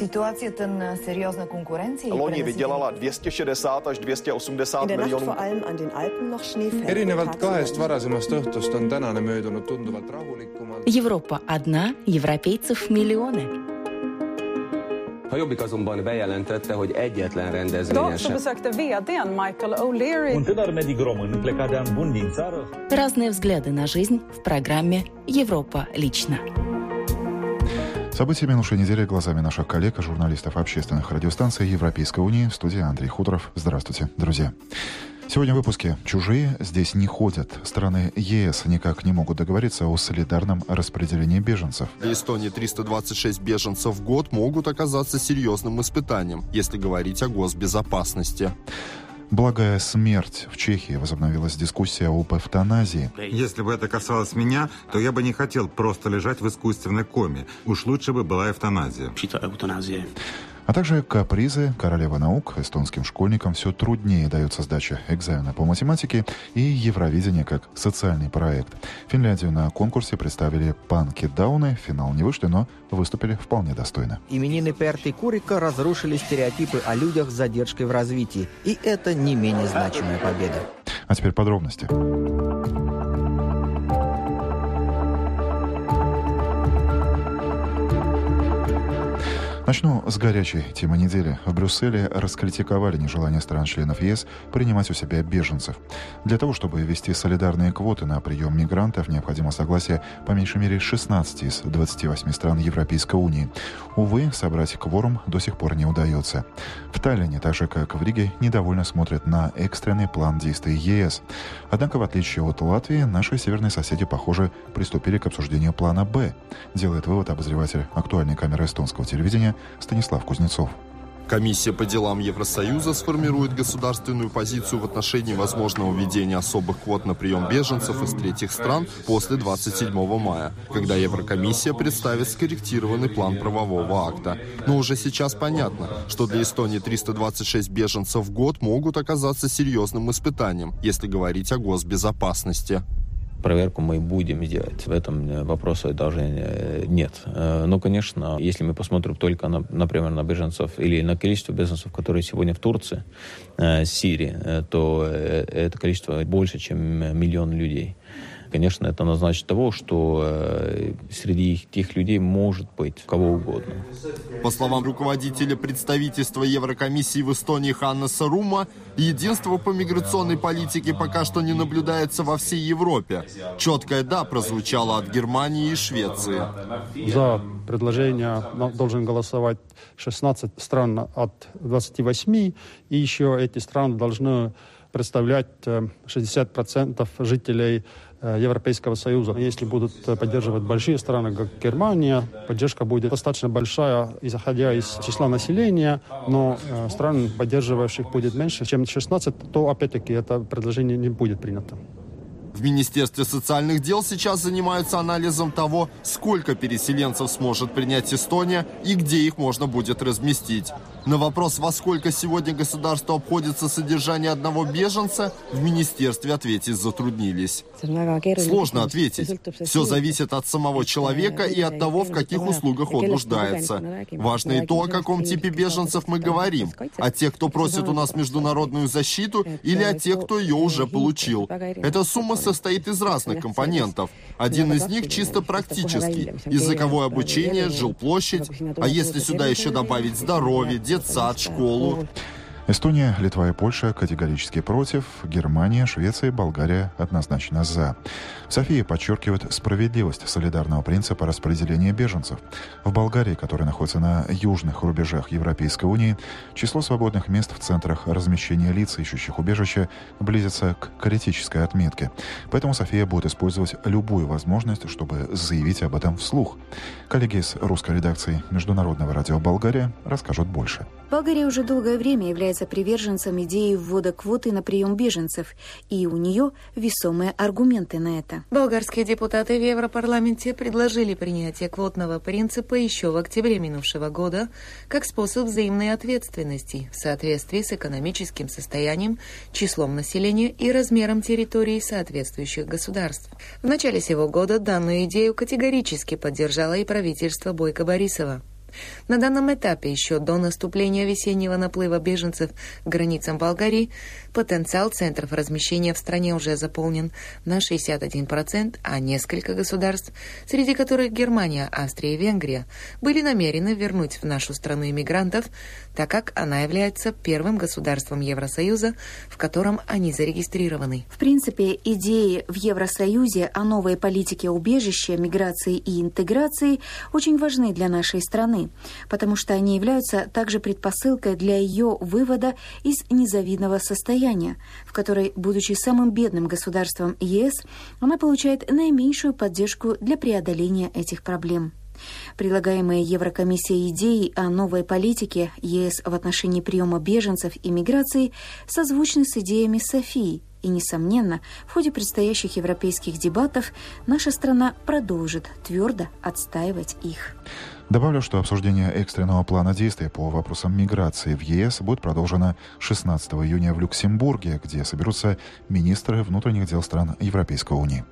Ситуацията на сериозна конкуренция Loni vydělala 260 až 280 milionů. erinevalt kahest varasemast õhtust on tänane möödunud tunduvalt rahulikumalt. Европа одна, европейцев миллионы. A Jobbik azonban bejelentette, hogy egyetlen rendezvényen sem Michael O'Leary Un tânăr medic român plecat de bun din țară Разные взгляды на жизнь в программе «Европа лично». События минувшей недели глазами наших коллег, журналистов общественных радиостанций Европейской Унии в студии Андрей Хуторов. Здравствуйте, друзья. Сегодня в выпуске «Чужие здесь не ходят». Страны ЕС никак не могут договориться о солидарном распределении беженцев. Для Эстонии 326 беженцев в год могут оказаться серьезным испытанием, если говорить о госбезопасности. Благая смерть. В Чехии возобновилась дискуссия об эвтаназии. Если бы это касалось меня, то я бы не хотел просто лежать в искусственной коме. Уж лучше бы была эвтаназия. А также капризы королевы наук. Эстонским школьникам все труднее дается сдача экзамена по математике и Евровидение как социальный проект. Финляндию на конкурсе представили панки Дауны. Финал не вышли, но выступили вполне достойно. Именины Перты Курика разрушили стереотипы о людях с задержкой в развитии. И это не менее значимая победа. А теперь подробности. Начну с горячей темы недели. В Брюсселе раскритиковали нежелание стран-членов ЕС принимать у себя беженцев. Для того, чтобы ввести солидарные квоты на прием мигрантов, необходимо согласие по меньшей мере 16 из 28 стран Европейской Унии. Увы, собрать кворум до сих пор не удается. В Таллине, так же как в Риге, недовольно смотрят на экстренный план действий ЕС. Однако, в отличие от Латвии, наши северные соседи, похоже, приступили к обсуждению плана «Б», делает вывод обозреватель актуальной камеры эстонского телевидения Станислав Кузнецов. Комиссия по делам Евросоюза сформирует государственную позицию в отношении возможного введения особых квот на прием беженцев из третьих стран после 27 мая, когда Еврокомиссия представит скорректированный план правового акта. Но уже сейчас понятно, что для Эстонии 326 беженцев в год могут оказаться серьезным испытанием, если говорить о госбезопасности. Проверку мы будем делать. В этом э, вопроса даже э, нет. Э, Но, конечно, если мы посмотрим только, на, например, на беженцев или на количество беженцев, которые сегодня в Турции, Сирии, то это количество больше, чем миллион людей. Конечно, это назначит того, что среди этих людей может быть кого угодно. По словам руководителя представительства Еврокомиссии в Эстонии Ханнеса Рума, единство по миграционной политике пока что не наблюдается во всей Европе. Четкое «да» прозвучало от Германии и Швеции. За предложение должен голосовать 16 стран от 28, и еще эти страны должны представлять 60% жителей Европейского Союза. Если будут поддерживать большие страны, как Германия, поддержка будет достаточно большая, исходя из числа населения, но стран, поддерживающих, будет меньше, чем 16, то, опять-таки, это предложение не будет принято. В Министерстве социальных дел сейчас занимаются анализом того, сколько переселенцев сможет принять Эстония и где их можно будет разместить. На вопрос, во сколько сегодня государство обходится содержание одного беженца, в министерстве ответить затруднились. Сложно ответить. Все зависит от самого человека и от того, в каких услугах он нуждается. Важно и то, о каком типе беженцев мы говорим. О тех, кто просит у нас международную защиту, или о тех, кто ее уже получил. Эта сумма состоит из разных компонентов. Один из них чисто практический. Языковое обучение, жилплощадь. А если сюда еще добавить здоровье, детсад, школу. Эстония, Литва и Польша категорически против, Германия, Швеция и Болгария однозначно за. София подчеркивает справедливость солидарного принципа распределения беженцев. В Болгарии, которая находится на южных рубежах Европейской Унии, число свободных мест в центрах размещения лиц, ищущих убежище, близится к критической отметке. Поэтому София будет использовать любую возможность, чтобы заявить об этом вслух. Коллеги из русской редакции Международного радио Болгария расскажут больше. Болгария уже долгое время является приверженцем идеи ввода квоты на прием беженцев, и у нее весомые аргументы на это. Болгарские депутаты в Европарламенте предложили принятие квотного принципа еще в октябре минувшего года как способ взаимной ответственности в соответствии с экономическим состоянием, числом населения и размером территорий соответствующих государств. В начале сего года данную идею категорически поддержало и правительство Бойко Борисова. На данном этапе, еще до наступления весеннего наплыва беженцев к границам Болгарии, потенциал центров размещения в стране уже заполнен на 61%, а несколько государств, среди которых Германия, Австрия и Венгрия, были намерены вернуть в нашу страну иммигрантов, так как она является первым государством Евросоюза, в котором они зарегистрированы. В принципе, идеи в Евросоюзе о новой политике убежища, миграции и интеграции очень важны для нашей страны, потому что они являются также предпосылкой для ее вывода из незавидного состояния, в которой, будучи самым бедным государством ЕС, она получает наименьшую поддержку для преодоления этих проблем. Предлагаемые Еврокомиссией идеи о новой политике ЕС в отношении приема беженцев и миграции созвучны с идеями Софии, и, несомненно, в ходе предстоящих европейских дебатов наша страна продолжит твердо отстаивать их. Добавлю, что обсуждение экстренного плана действий по вопросам миграции в ЕС будет продолжено 16 июня в Люксембурге, где соберутся министры внутренних дел стран Европейской Унии.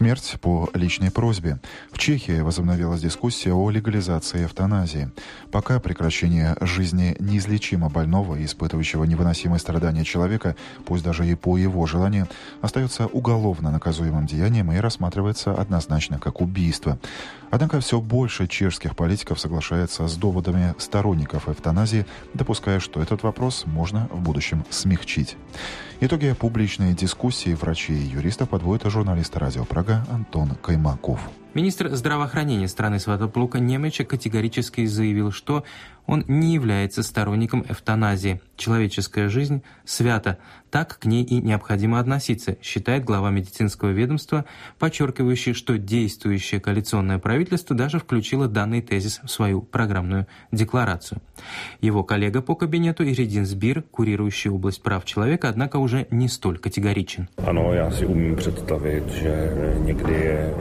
Смерть по личной просьбе. В Чехии возобновилась дискуссия о легализации эвтаназии. Пока прекращение жизни неизлечимо больного и испытывающего невыносимые страдания человека, пусть даже и по его желанию, остается уголовно наказуемым деянием и рассматривается однозначно как убийство. Однако все больше чешских политиков соглашается с доводами сторонников эвтаназии, допуская, что этот вопрос можно в будущем смягчить. Итоги публичной дискуссии врачей и юристов подводит журналист радио «Прага» Антон Каймаков. Министр здравоохранения страны Сватоплука Немеча категорически заявил, что он не является сторонником эвтаназии. Человеческая жизнь свята, так к ней и необходимо относиться, считает глава медицинского ведомства, подчеркивающий, что действующее коалиционное правительство даже включило данный тезис в свою программную декларацию. Его коллега по кабинету Иридин Сбир, курирующий область прав человека, однако уже не столь категоричен. Já si umím představit, že někdy je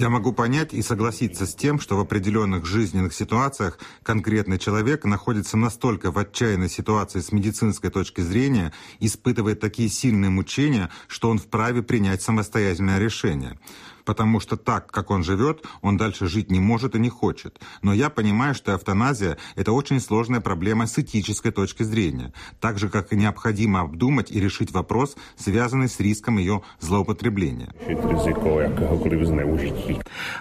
я могу понять и согласиться с тем, что в определенных жизненных ситуациях конкретный человек находится настолько в отчаянной ситуации с медицинской точки зрения, испытывает такие сильные мучения, что он вправе принять самостоятельное решение потому что так, как он живет, он дальше жить не может и не хочет. Но я понимаю, что эвтаназия – это очень сложная проблема с этической точки зрения, так же, как и необходимо обдумать и решить вопрос, связанный с риском ее злоупотребления.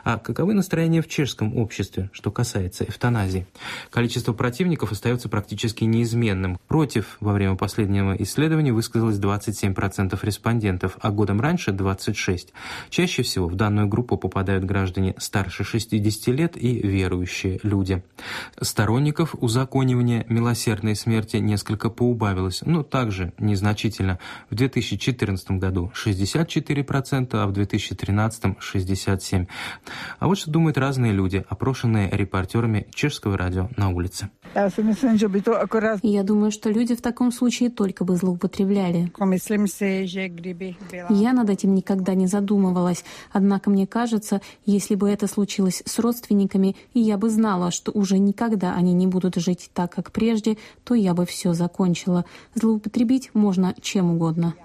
А каковы настроения в чешском обществе, что касается эвтаназии? Количество противников остается практически неизменным. Против во время последнего исследования высказалось 27% респондентов, а годом раньше – 26%. Чаще всего в данную группу попадают граждане старше 60 лет и верующие люди. Сторонников узаконивания милосердной смерти несколько поубавилось, но также незначительно. В 2014 году 64%, а в 2013 67%. А вот что думают разные люди, опрошенные репортерами чешского радио на улице. Я думаю, что люди в таком случае только бы злоупотребляли. Я над этим никогда не задумывалась. Однако мне кажется, если бы это случилось с родственниками, и я бы знала, что уже никогда они не будут жить так, как прежде, то я бы все закончила. Злоупотребить можно чем угодно.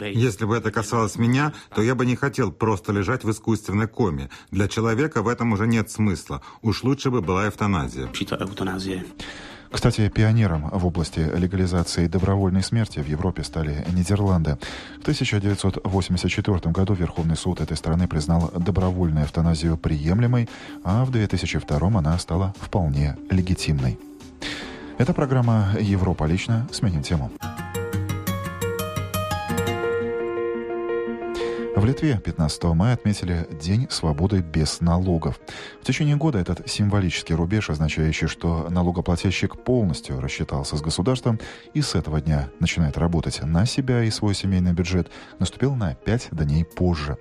Если бы это касалось меня, то я бы не хотел просто лежать в искусственной коме. Для человека в этом уже нет смысла. Уж лучше бы была эвтаназия. Кстати, пионером в области легализации добровольной смерти в Европе стали Нидерланды. В 1984 году Верховный суд этой страны признал добровольную эвтаназию приемлемой, а в 2002 она стала вполне легитимной. Это программа «Европа лично». Сменим тему. В Литве 15 мая отметили День свободы без налогов. В течение года этот символический рубеж, означающий, что налогоплательщик полностью рассчитался с государством и с этого дня начинает работать на себя и свой семейный бюджет, наступил на 5 дней позже.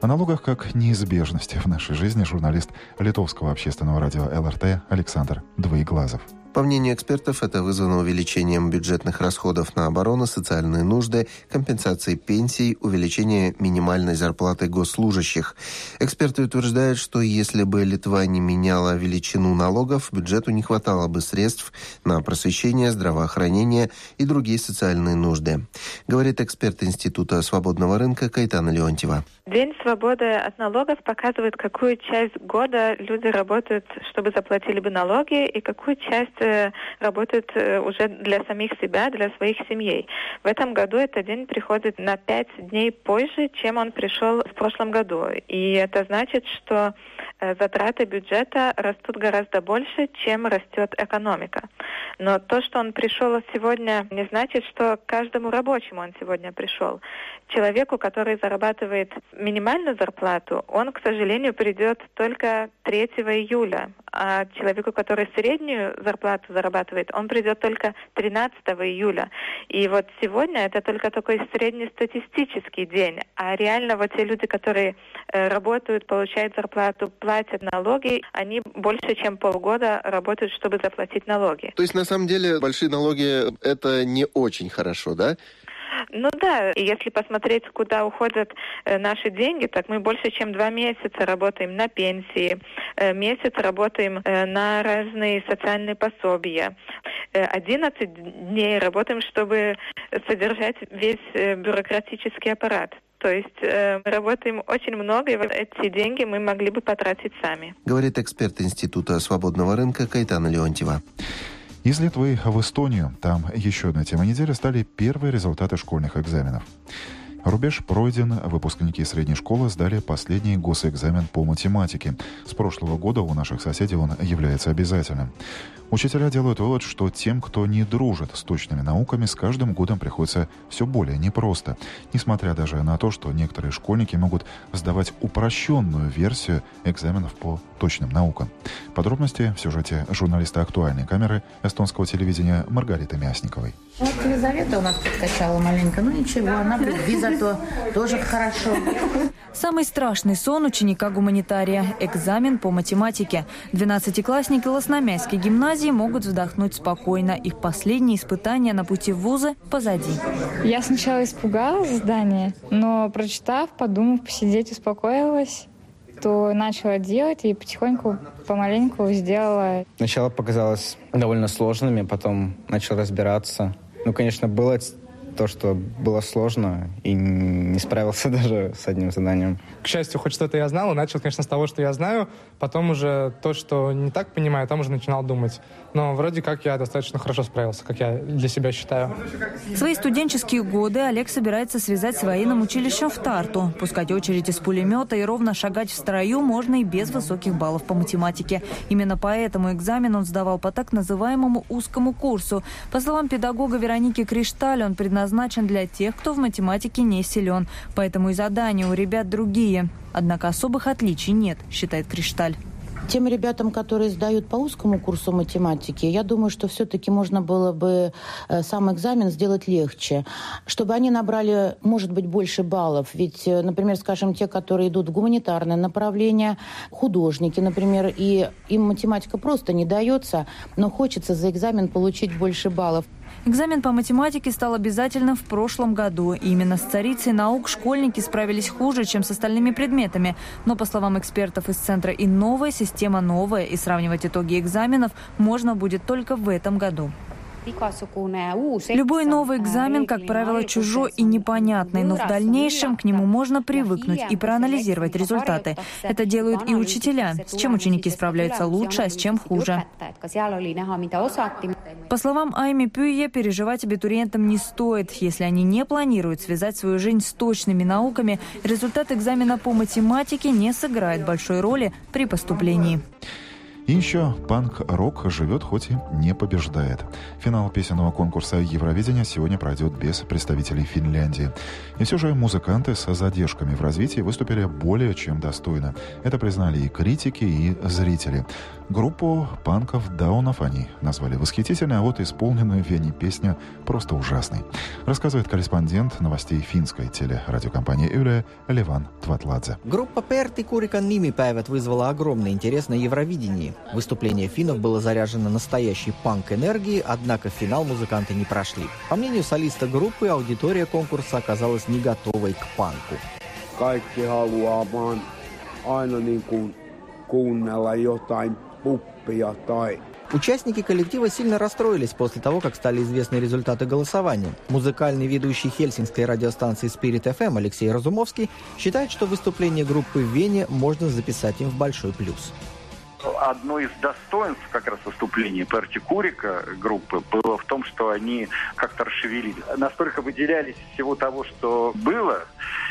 О налогах как неизбежности в нашей жизни журналист литовского общественного радио ЛРТ Александр Двоеглазов. По мнению экспертов, это вызвано увеличением бюджетных расходов на оборону, социальные нужды, компенсации пенсий, увеличение минимальной зарплаты госслужащих. Эксперты утверждают, что если бы Литва не меняла величину налогов, бюджету не хватало бы средств на просвещение, здравоохранение и другие социальные нужды. Говорит эксперт Института свободного рынка Кайтана Леонтьева. День свободы от налогов показывает, какую часть года люди работают, чтобы заплатили бы налоги, и какую часть э, работают э, уже для самих себя, для своих семей. В этом году этот день приходит на пять дней позже, чем он пришел в прошлом году. И это значит, что э, затраты бюджета растут гораздо больше, чем растет экономика. Но то, что он пришел сегодня, не значит, что каждому рабочему он сегодня пришел. Человеку, который зарабатывает минимальную зарплату, он, к сожалению, придет только 3 июля. А человеку, который среднюю зарплату зарабатывает, он придет только 13 июля. И вот сегодня это только такой среднестатистический день. А реально вот те люди, которые э, работают, получают зарплату, платят налоги, они больше, чем полгода работают, чтобы заплатить налоги. То есть, на самом деле, большие налоги – это не очень хорошо, да? Ну да, если посмотреть, куда уходят э, наши деньги, так мы больше чем два месяца работаем на пенсии, э, месяц работаем э, на разные социальные пособия, э, 11 дней работаем, чтобы содержать весь бюрократический аппарат. То есть э, мы работаем очень много, и вот эти деньги мы могли бы потратить сами. Говорит эксперт Института свободного рынка Кайтана Леонтьева. Из Литвы в Эстонию. Там еще одна тема недели стали первые результаты школьных экзаменов. Рубеж пройден, выпускники средней школы сдали последний госэкзамен по математике. С прошлого года у наших соседей он является обязательным. Учителя делают вывод, что тем, кто не дружит с точными науками, с каждым годом приходится все более непросто. Несмотря даже на то, что некоторые школьники могут сдавать упрощенную версию экзаменов по точным наукам. Подробности в сюжете журналиста актуальной камеры эстонского телевидения Маргариты Мясниковой. Вот Елизавета у нас подкачала маленько. Ну ничего, она любви зато тоже хорошо. Самый страшный сон ученика-гуманитария – экзамен по математике. Двенадцатиклассники Лосномяйской гимназии могут вздохнуть спокойно. Их последние испытания на пути в вузы позади. Я сначала испугалась здания, но прочитав, подумав, посидеть, успокоилась то начала делать и потихоньку, помаленьку сделала. Сначала показалось довольно сложными, потом начал разбираться. Ну, конечно, было то, что было сложно, и не справился даже с одним заданием. К счастью, хоть что-то я знал, и начал, конечно, с того, что я знаю, потом уже то, что не так понимаю, там уже начинал думать. Но вроде как я достаточно хорошо справился, как я для себя считаю. Свои студенческие годы Олег собирается связать с военным училищем в Тарту. Пускать очередь из пулемета и ровно шагать в строю можно и без высоких баллов по математике. Именно поэтому экзамен он сдавал по так называемому узкому курсу. По словам педагога Вероники Кришталь, он предназначен для тех, кто в математике не силен. Поэтому и задания у ребят другие. Однако особых отличий нет, считает Кришталь. Тем ребятам, которые сдают по узкому курсу математики, я думаю, что все-таки можно было бы э, сам экзамен сделать легче, чтобы они набрали, может быть, больше баллов. Ведь, э, например, скажем, те, которые идут в гуманитарное направление, художники, например, и им математика просто не дается, но хочется за экзамен получить больше баллов. Экзамен по математике стал обязательным в прошлом году. И именно с царицей наук школьники справились хуже, чем с остальными предметами. Но, по словам экспертов из Центра «Инновая», система новая, и сравнивать итоги экзаменов можно будет только в этом году. Любой новый экзамен, как правило, чужой и непонятный, но в дальнейшем к нему можно привыкнуть и проанализировать результаты. Это делают и учителя, с чем ученики справляются лучше, а с чем хуже. По словам Айми Пюе, переживать абитуриентам не стоит. Если они не планируют связать свою жизнь с точными науками, результат экзамена по математике не сыграет большой роли при поступлении. И еще панк-рок живет, хоть и не побеждает. Финал песенного конкурса Евровидения сегодня пройдет без представителей Финляндии. И все же музыканты с задержками в развитии выступили более чем достойно. Это признали и критики, и зрители. Группу панков даунов они назвали восхитительной, а вот исполненную в Вене песню просто ужасной. Рассказывает корреспондент новостей финской телерадиокомпании «Юлия» Леван Тватладзе. Группа Перти Курика Нимипайвет вызвала огромный интерес на Евровидении. Выступление финнов было заряжено настоящей панк-энергией, однако в финал музыканты не прошли. По мнению солиста группы, аудитория конкурса оказалась не готовой к панку. Kaikki haluaa vaan aina niin kuin kuunnella jotain puppia tai Участники коллектива сильно расстроились после того, как стали известны результаты голосования. Музыкальный ведущий хельсинской радиостанции Spirit FM Алексей Разумовский считает, что выступление группы в Вене можно записать им в большой плюс одно из достоинств как раз выступления Перти Курика группы было в том, что они как-то расшевелились. Настолько выделялись всего того, что было,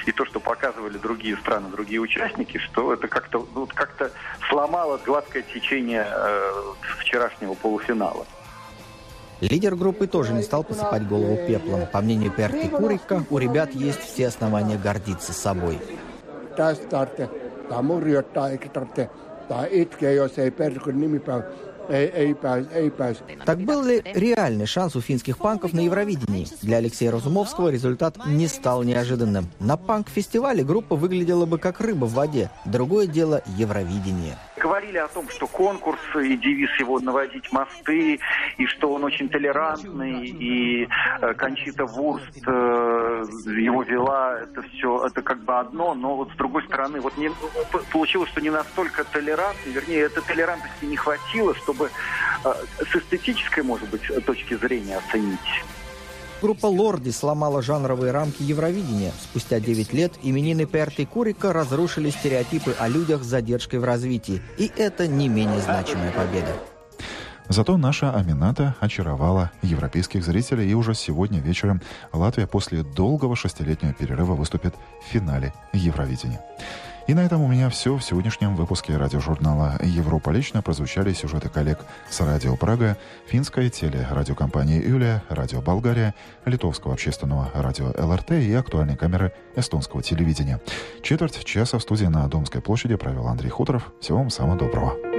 и то, что показывали другие страны, другие участники, что это как-то ну, как-то сломало гладкое течение э, вчерашнего полуфинала. Лидер группы тоже не стал посыпать голову пеплом. По мнению Перти Курика, у ребят есть все основания гордиться собой. Tai itkeä, jos ei Perkun nimipäivä ei, ei, pääs, ei pääs. Так был ли реальный шанс у финских панков на Евровидении? Для Алексея Разумовского результат не стал неожиданным. На панк-фестивале группа выглядела бы как рыба в воде. Другое дело – Евровидение говорили о том, что конкурс и девиз его «Наводить мосты», и что он очень толерантный, и э, Кончита Вурст э, его вела, это все, это как бы одно, но вот с другой стороны, вот не, получилось, что не настолько толерантный, вернее, этой толерантности не хватило, чтобы э, с эстетической, может быть, точки зрения оценить. Группа «Лорди» сломала жанровые рамки Евровидения. Спустя 9 лет именины Перти Курика разрушили стереотипы о людях с задержкой в развитии. И это не менее значимая победа. Зато наша Амината очаровала европейских зрителей, и уже сегодня вечером Латвия после долгого шестилетнего перерыва выступит в финале Евровидения. И на этом у меня все в сегодняшнем выпуске радиожурнала «Европа лично» прозвучали сюжеты коллег с радио Прага, финской телерадиокомпании «Юлия», радио Болгария, литовского общественного радио ЛРТ и актуальной камеры эстонского телевидения. Четверть часа в студии на Домской площади провел Андрей Хуторов. Всего вам самого доброго.